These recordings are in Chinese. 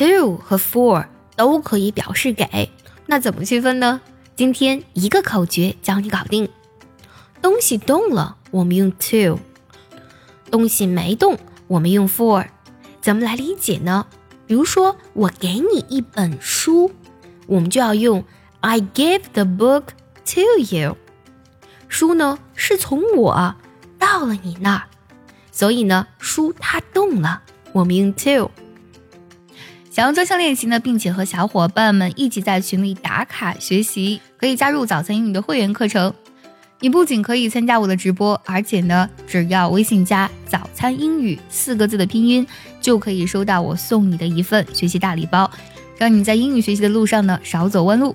to 和 for 都可以表示给，那怎么区分呢？今天一个口诀教你搞定。东西动了，我们用 to；东西没动，我们用 for。怎么来理解呢？比如说，我给你一本书，我们就要用 I give the book to you。书呢是从我到了你那儿，所以呢，书它动了，我们用 to。想要专项练习呢，并且和小伙伴们一起在群里打卡学习，可以加入早餐英语的会员课程。你不仅可以参加我的直播，而且呢，只要微信加“早餐英语”四个字的拼音，就可以收到我送你的一份学习大礼包，让你在英语学习的路上呢少走弯路。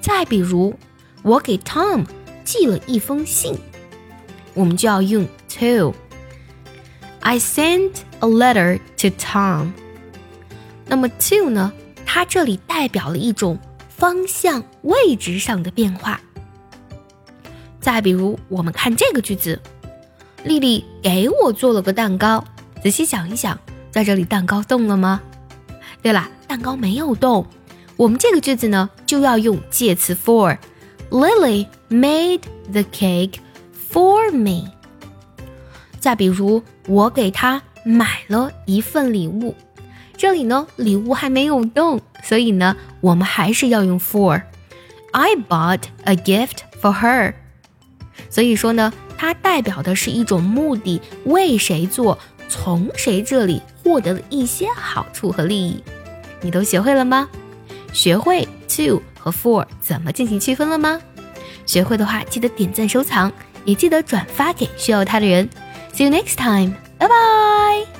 再比如，我给 Tom 寄了一封信，我们就要用 to。I sent a letter to Tom。那么 to 呢，它这里代表了一种方向、位置上的变化。再比如，我们看这个句子，丽丽给我做了个蛋糕。仔细想一想，在这里蛋糕动了吗？对了，蛋糕没有动。我们这个句子呢，就要用介词 for。Lily made the cake for me。再比如，我给她买了一份礼物。这里呢，礼物还没有动，所以呢，我们还是要用 for。I bought a gift for her。所以说呢，它代表的是一种目的，为谁做，从谁这里获得了一些好处和利益。你都学会了吗？学会 to 和 for 怎么进行区分了吗？学会的话，记得点赞收藏，也记得转发给需要它的人。See you next time，拜拜。